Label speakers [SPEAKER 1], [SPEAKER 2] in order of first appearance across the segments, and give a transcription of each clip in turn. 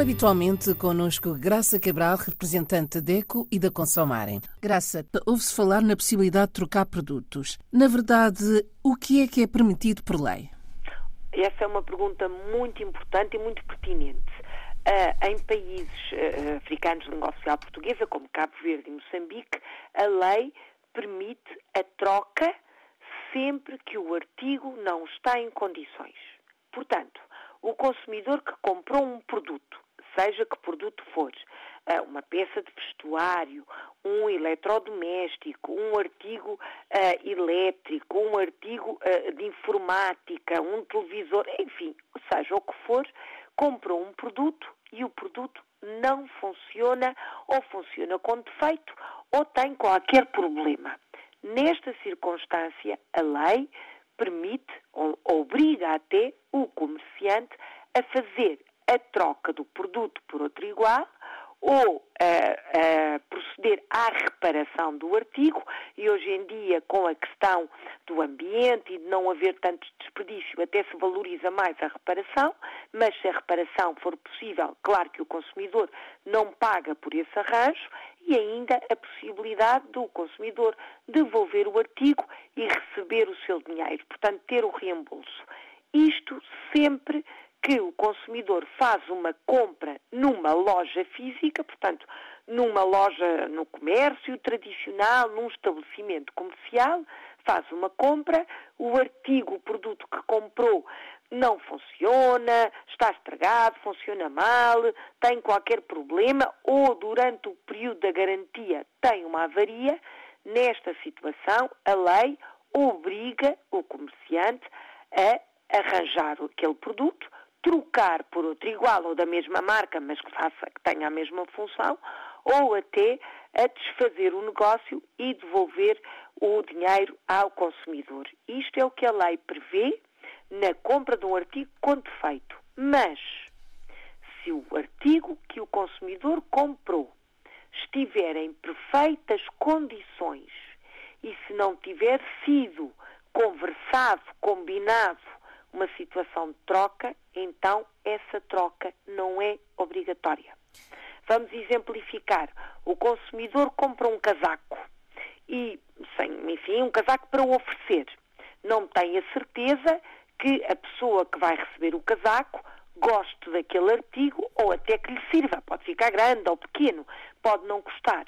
[SPEAKER 1] Como habitualmente, connosco Graça Cabral, representante da ECO e da Consomarem. Graça, ouve-se falar na possibilidade de trocar produtos. Na verdade, o que é que é permitido por lei?
[SPEAKER 2] Essa é uma pergunta muito importante e muito pertinente. Uh, em países uh, africanos de língua oficial portuguesa, como Cabo Verde e Moçambique, a lei permite a troca sempre que o artigo não está em condições. Portanto, o consumidor que comprou um produto, seja que produto for, ah, uma peça de vestuário, um eletrodoméstico, um artigo uh, elétrico, um artigo uh, de informática, um televisor, enfim, seja o que for, comprou um produto e o produto não funciona ou funciona com defeito ou tem qualquer problema. Nesta circunstância, a lei permite ou obriga até o comerciante a fazer a troca do produto por outro igual ou a, proceder à reparação do artigo, e hoje em dia, com a questão do ambiente e de não haver tanto desperdício, até se valoriza mais a reparação, mas se a reparação for possível, claro que o consumidor não paga por esse arranjo, e ainda a possibilidade do consumidor devolver o artigo e receber o seu dinheiro, portanto, ter o reembolso. Isto sempre que o consumidor faz uma compra numa loja física, portanto, numa loja no comércio tradicional, num estabelecimento comercial, faz uma compra, o artigo, o produto que comprou não funciona, está estragado, funciona mal, tem qualquer problema ou durante o período da garantia tem uma avaria, nesta situação a lei obriga o comerciante a arranjar aquele produto, trocar por outro igual ou da mesma marca, mas que faça que tenha a mesma função, ou até a desfazer o negócio e devolver o dinheiro ao consumidor. Isto é o que a lei prevê na compra de um artigo com defeito. Mas, se o artigo que o consumidor comprou estiver em perfeitas condições e se não tiver sido conversado, combinado uma situação de troca, então essa troca não é obrigatória. Vamos exemplificar. O consumidor compra um casaco e, sem, enfim, um casaco para o oferecer. Não tem a certeza que a pessoa que vai receber o casaco goste daquele artigo ou até que lhe sirva. Pode ficar grande ou pequeno, pode não gostar.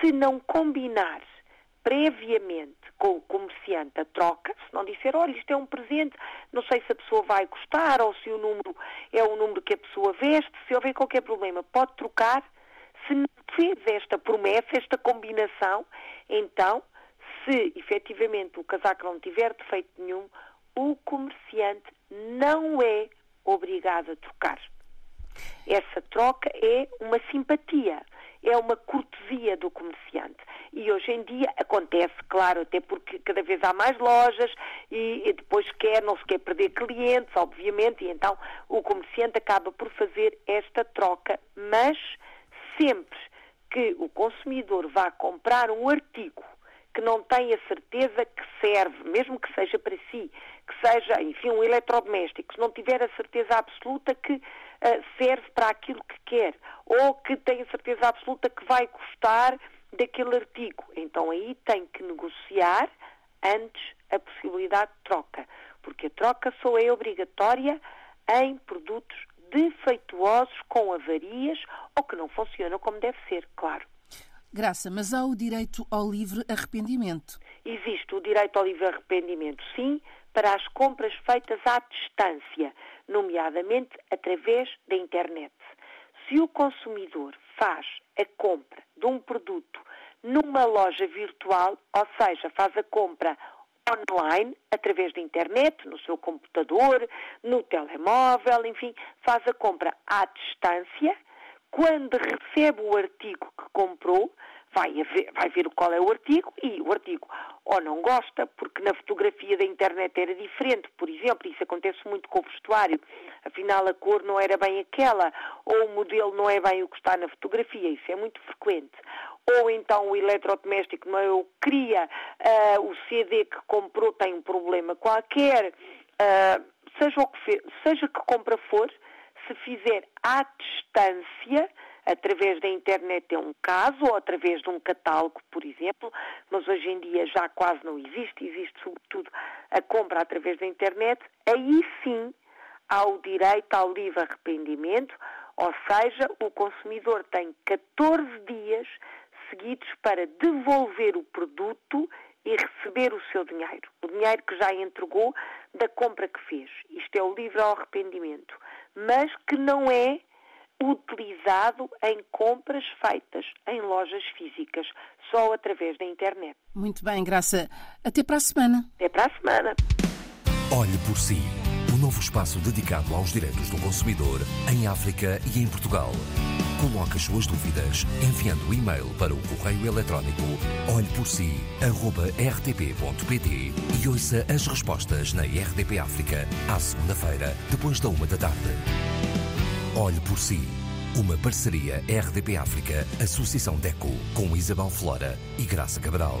[SPEAKER 2] Se não combinar previamente com o comerciante a troca, se não disser, olha, isto é um presente, não sei se a pessoa vai gostar ou se o número é o número que a pessoa veste, se houver qualquer problema, pode trocar. Se não fez esta promessa, esta combinação, então, se efetivamente o casaco não tiver defeito nenhum, o comerciante não é obrigado a trocar. Essa troca é uma simpatia, é uma cortesia do comerciante. E hoje em dia acontece, claro, até porque cada vez há mais lojas e, e depois quer, não se quer perder clientes, obviamente, e então o comerciante acaba por fazer esta troca, mas sempre que o consumidor vá comprar um artigo que não tem a certeza que serve, mesmo que seja para si, que seja, enfim, um eletrodoméstico, se não tiver a certeza absoluta que serve para aquilo que quer, ou que tem a certeza absoluta que vai gostar daquele artigo, então aí tem que negociar antes a possibilidade de troca, porque a troca só é obrigatória em produtos defeituosos, com avarias ou que não funcionam como deve ser, claro.
[SPEAKER 1] Graça, mas há o direito ao livre arrependimento.
[SPEAKER 2] Existe o direito ao livre arrependimento, sim, para as compras feitas à distância, nomeadamente através da internet. Se o consumidor faz a compra de um produto numa loja virtual, ou seja, faz a compra online, através da internet, no seu computador, no telemóvel, enfim, faz a compra à distância, quando recebe o artigo que comprou, vai ver, vai ver qual é o artigo e o artigo ou não gosta, porque na fotografia da internet era diferente, por exemplo, isso acontece muito com o vestuário, afinal a cor não era bem aquela, ou o modelo não é bem o que está na fotografia, isso é muito frequente. Ou então o eletrodoméstico não é o que cria, uh, o CD que comprou tem um problema qualquer, uh, seja, o que, seja que compra for, se fizer à distância, através da internet é um caso, ou através de um catálogo, por exemplo, mas hoje em dia já quase não existe, existe sobretudo a compra através da internet, aí sim há o direito ao livre arrependimento, ou seja, o consumidor tem 14 dias seguidos para devolver o produto e receber o seu dinheiro, o dinheiro que já entregou da compra que fez. Isto é o livre ao arrependimento, mas que não é utilizado em compras feitas em lojas físicas, só através da internet.
[SPEAKER 1] Muito bem, Graça. Até para a semana.
[SPEAKER 2] Até para a semana.
[SPEAKER 3] Olhe por si. O um novo espaço dedicado aos direitos do consumidor em África e em Portugal. Coloque as suas dúvidas enviando o e-mail para o correio eletrónico olheporsi.rtp.pt e ouça as respostas na RDP África à segunda-feira, depois da uma da tarde. Olhe por si. Uma parceria RDP África, Associação DECO, com Isabel Flora e Graça Cabral.